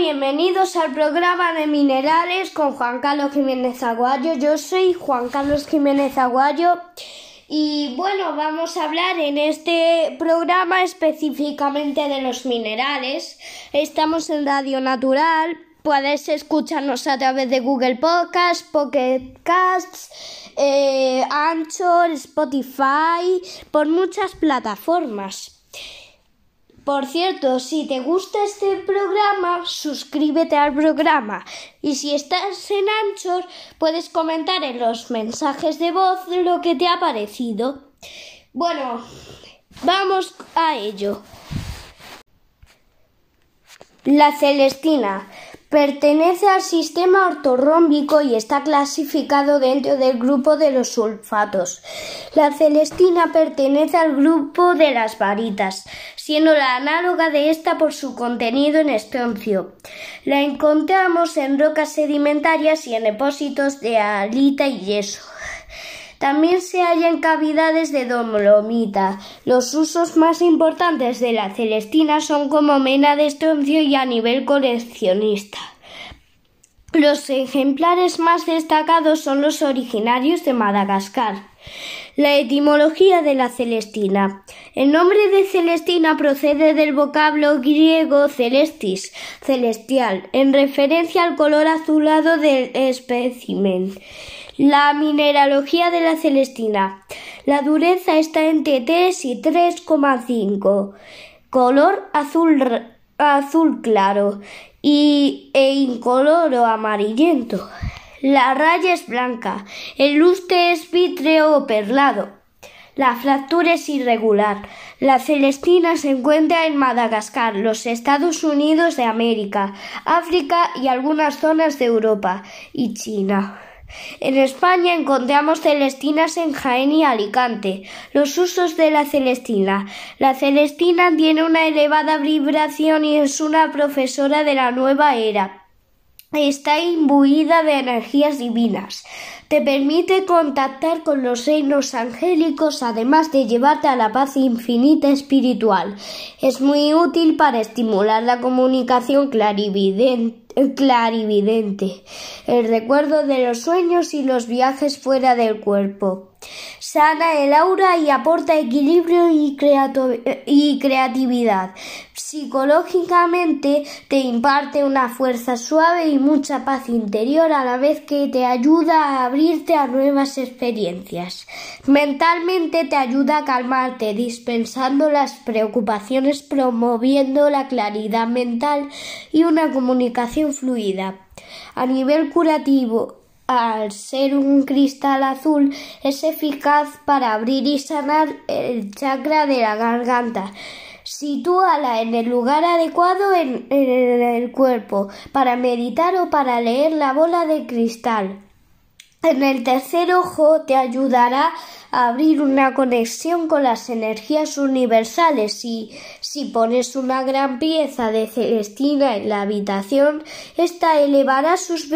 bienvenidos al programa de minerales con Juan Carlos Jiménez Aguayo. Yo soy Juan Carlos Jiménez Aguayo y bueno, vamos a hablar en este programa específicamente de los minerales. Estamos en Radio Natural. Puedes escucharnos a través de Google Podcasts, Pocket Casts, eh, Anchor, Spotify, por muchas plataformas. Por cierto, si te gusta este programa, suscríbete al programa. Y si estás en Anchor, puedes comentar en los mensajes de voz lo que te ha parecido. Bueno, vamos a ello. La Celestina pertenece al sistema ortorrómbico y está clasificado dentro del grupo de los sulfatos. La Celestina pertenece al grupo de las varitas, siendo la análoga de esta por su contenido en estroncio. La encontramos en rocas sedimentarias y en depósitos de alita y yeso. También se halla en cavidades de dolomita. Los usos más importantes de la celestina son como mena de estroncio y a nivel coleccionista. Los ejemplares más destacados son los originarios de Madagascar. La etimología de la celestina. El nombre de celestina procede del vocablo griego celestis, celestial, en referencia al color azulado del espécimen. La mineralogía de la celestina. La dureza está entre 3 y 3,5. Color azul, azul claro y, e incoloro amarillento. La raya es blanca. El lustre es vítreo o perlado. La fractura es irregular. La celestina se encuentra en Madagascar, los Estados Unidos de América, África y algunas zonas de Europa y China. En España encontramos celestinas en Jaén y Alicante. Los usos de la celestina. La celestina tiene una elevada vibración y es una profesora de la nueva era. Está imbuida de energías divinas. Te permite contactar con los reinos angélicos, además de llevarte a la paz infinita espiritual. Es muy útil para estimular la comunicación clarividente clarividente, el recuerdo de los sueños y los viajes fuera del cuerpo. Sana el aura y aporta equilibrio y, creatividad. Psicológicamente te imparte una fuerza suave y mucha paz interior a la vez que te ayuda a abrirte a nuevas experiencias. Mentalmente te ayuda a calmarte, dispensando las preocupaciones, promoviendo la claridad mental y una comunicación fluida. A nivel curativo al ser un cristal azul, es eficaz para abrir y sanar el chakra de la garganta. Sitúala en el lugar adecuado en, el cuerpo para meditar o para leer la bola de cristal. En el tercer ojo te ayudará a abrir una conexión con las energías universales y si pones una gran pieza de celestina en la habitación, esta elevará sus,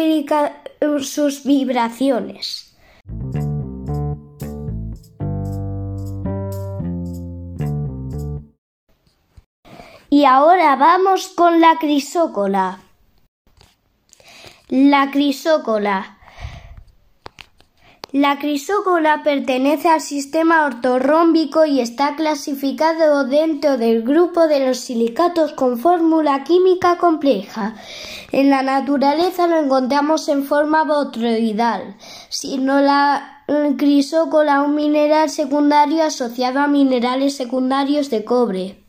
sus vibraciones. Y ahora vamos con la crisócola. La crisócola la crisócola pertenece al sistema ortorrómbico y está clasificado dentro del grupo de los silicatos con fórmula química compleja. En la naturaleza lo encontramos en forma botroidal, sino la crisócola un mineral secundario asociado a minerales secundarios de cobre.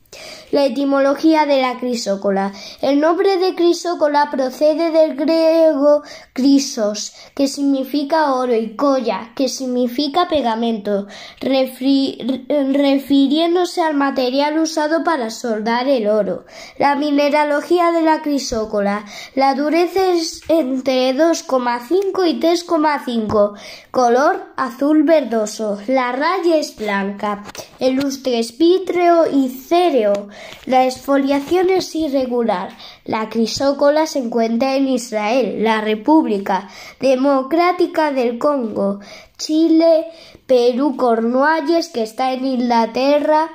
La etimología de la crisócola. El nombre de crisócola procede del griego crisos, que significa oro, y colla, que significa pegamento, refiriéndose al material usado para soldar el oro. La mineralogía de la crisócola. La dureza es entre 2,5 y 3,5. Color azul verdoso. La raya es blanca. El lustre es vítreo y céreo. La exfoliación es irregular. La crisócola se encuentra en Israel, la República Democrática del Congo, Chile, Perú, Cornualles, que está en Inglaterra,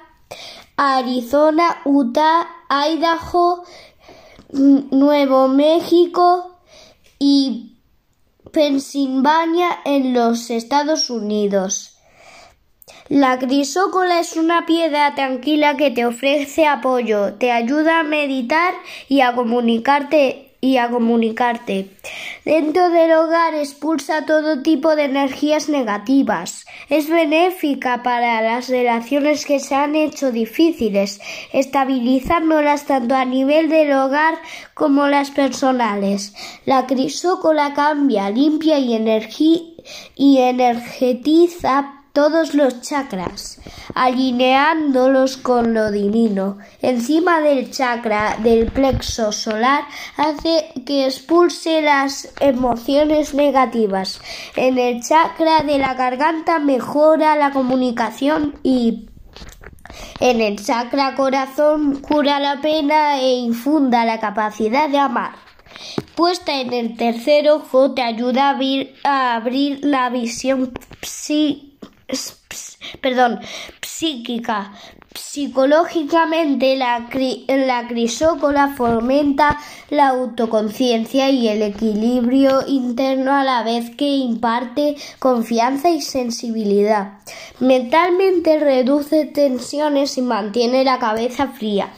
Arizona, Utah, Idaho, Nuevo México y Pensilvania en los Estados Unidos. La crisócola es una piedra tranquila que te ofrece apoyo, te ayuda a meditar y a comunicarte y a comunicarte. Dentro del hogar expulsa todo tipo de energías negativas. Es benéfica para las relaciones que se han hecho difíciles, estabilizándolas tanto a nivel del hogar como las personales. La crisócola cambia, limpia y, y energetiza todos los chakras, alineándolos con lo divino. Encima del chakra del plexo solar hace que expulse las emociones negativas. En el chakra de la garganta mejora la comunicación y en el chakra corazón cura la pena e infunda la capacidad de amar. Puesta en el tercer ojo te ayuda a abrir, la visión psíquica perdón, psíquica. Psicológicamente, la, la crisócola fomenta la autoconciencia y el equilibrio interno a la vez que imparte confianza y sensibilidad. Mentalmente reduce tensiones y mantiene la cabeza fría.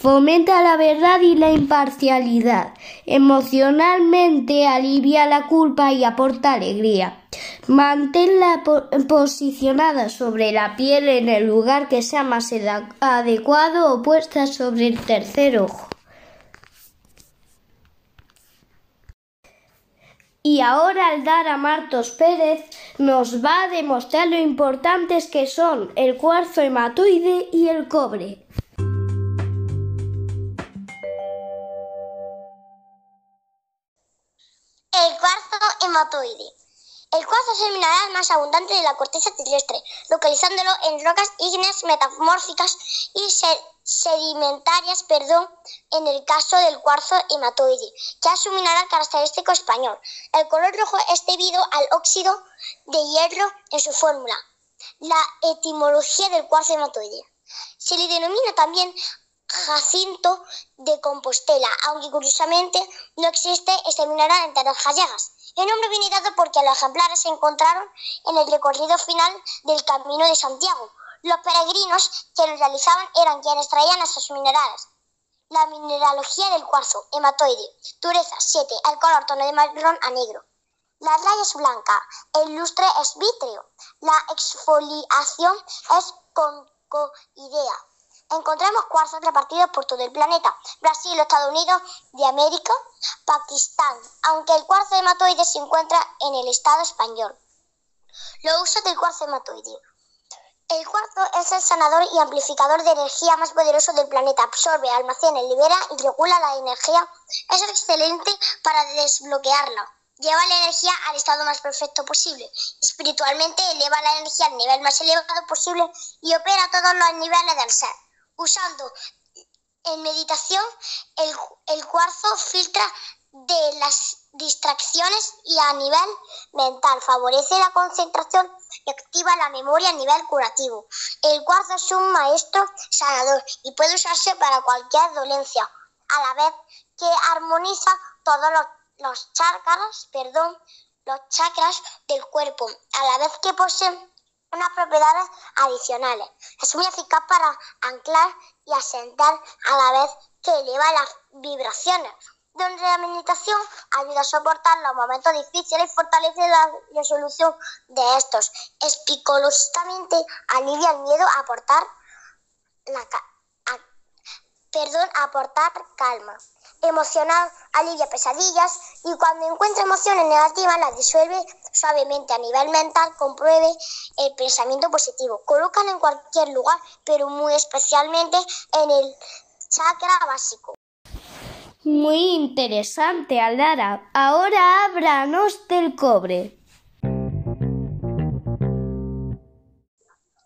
Fomenta la verdad y la imparcialidad. Emocionalmente alivia la culpa y aporta alegría. Manténla posicionada sobre la piel en el lugar que sea más adecuado o puesta sobre el tercer ojo. Y ahora Aldara Martos Pérez nos va a demostrar lo importantes que son el cuarzo hematoide y el cobre. El cuarzo es el mineral más abundante de la corteza terrestre, localizándolo en rocas ígneas metamórficas y sedimentarias, perdón, en el caso del cuarzo hematoide, que es un característico español. El color rojo es debido al óxido de hierro en su fórmula. La etimología del cuarzo hematoide. Se le denomina también jacinto de Compostela, aunque curiosamente no existe este mineral en tierras gallegas. El nombre viene dado porque los ejemplares se encontraron en el recorrido final del Camino de Santiago. Los peregrinos que lo realizaban eran quienes traían esos minerales. La mineralogía del cuarzo, hematoide, dureza 7, el color tono de marrón a negro. La raya es blanca, el lustre es vítreo, la exfoliación es concoidea. Encontramos cuarzos repartidos por todo el planeta, Brasil, Estados Unidos de América, Pakistán, aunque el cuarzo hematoide se encuentra en el Estado español. Los usos del cuarzo hematoide. El cuarzo es el sanador y amplificador de energía más poderoso del planeta. Absorbe, almacena, libera y regula la energía. Es excelente para desbloquearla. Lleva la energía al estado más perfecto posible. Espiritualmente eleva la energía al nivel más elevado posible y opera a todos los niveles del ser usando en meditación el, cuarzo filtra de las distracciones y a nivel mental favorece la concentración y activa la memoria a nivel curativo. El cuarzo es un maestro sanador y puede usarse para cualquier dolencia, a la vez que armoniza todos los, los chakras, perdón, los chakras del cuerpo, a la vez que posee unas propiedades adicionales. Es muy eficaz para anclar y asentar a la vez que eleva las vibraciones. Donde la meditación ayuda a soportar los momentos difíciles y fortalece la resolución de estos. Espicolosamente alivia el miedo a aportar la, perdón, aportar calma emocional alivia pesadillas y cuando encuentra emociones negativas las disuelve suavemente a nivel mental, compruebe el pensamiento positivo. Colocan en cualquier lugar, pero muy especialmente en el chakra básico. Muy interesante, Aldara. Ahora háblanos del cobre.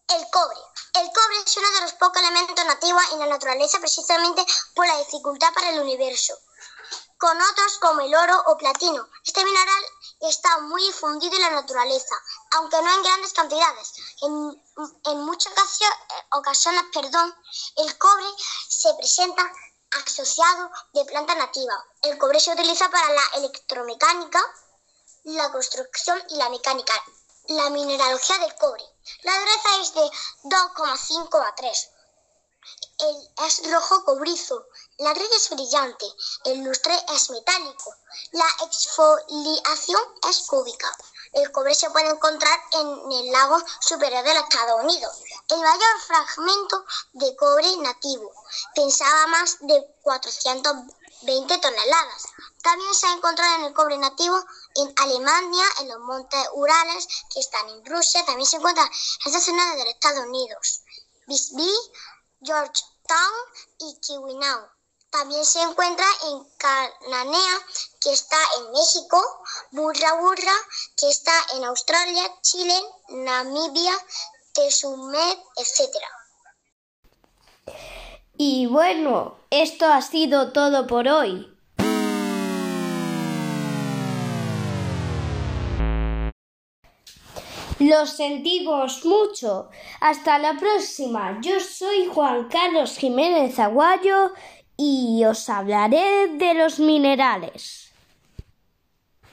El cobre. El cobre es uno de los pocos elementos nativos en la naturaleza precisamente por la dificultad para el universo, con otros como el oro o platino. Este mineral está muy difundido en la naturaleza, aunque no en grandes cantidades. En, muchas ocasiones, perdón, el cobre se presenta asociado de planta nativa. El cobre se utiliza para la electromecánica, la construcción y la mecánica. La mineralogía del cobre. La dureza es de 2,5 a 3. El, es rojo cobrizo. La red es brillante. El lustre es metálico. La exfoliación es cúbica. El cobre se puede encontrar en el lago superior de los Estados Unidos. El mayor fragmento de cobre nativo pensaba más de 420 toneladas. También se ha encontrado en el cobre nativo en Alemania, en los montes Urales, que están en Rusia. También se encuentra en esta zona de los Estados Unidos. Bisbee, Georgetown y Kiwinau. También se encuentra en Cananea, que está en México, Burra Burra, que está en Australia, Chile, Namibia, Tesumet, etc. Y bueno, esto ha sido todo por hoy. Los sentimos mucho. Hasta la próxima. Yo soy Juan Carlos Jiménez Aguayo y os hablaré de los minerales.